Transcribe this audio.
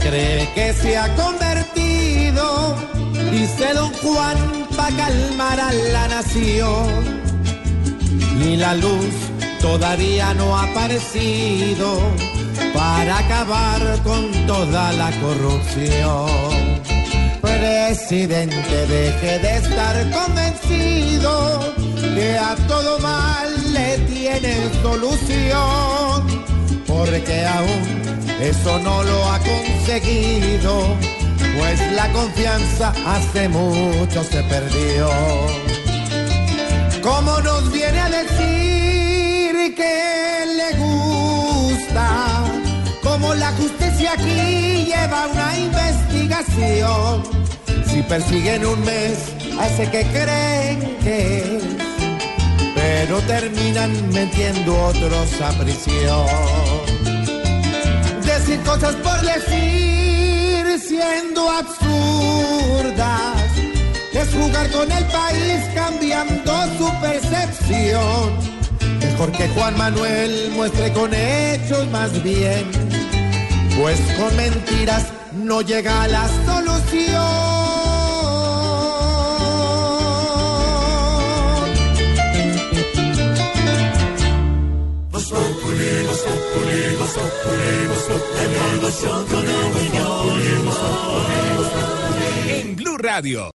Cree que se ha convertido, dice don Juan, pa' calmar a la nación. Y la luz todavía no ha aparecido para acabar con toda la corrupción. Presidente, deje de estar convencido que a todo mal le tienen solución, porque aún eso no lo ha conseguido, pues la confianza hace mucho se perdió. ¿Cómo nos viene a decir que le gusta? Como la justicia aquí lleva una investigación. Si persiguen un mes, hace que creen que, pero terminan metiendo otros a prisión. Cosas por decir, siendo absurdas es jugar con el país cambiando su percepción. Mejor que Juan Manuel muestre con hechos más bien, pues con mentiras no llega a la solución. En Blue Radio.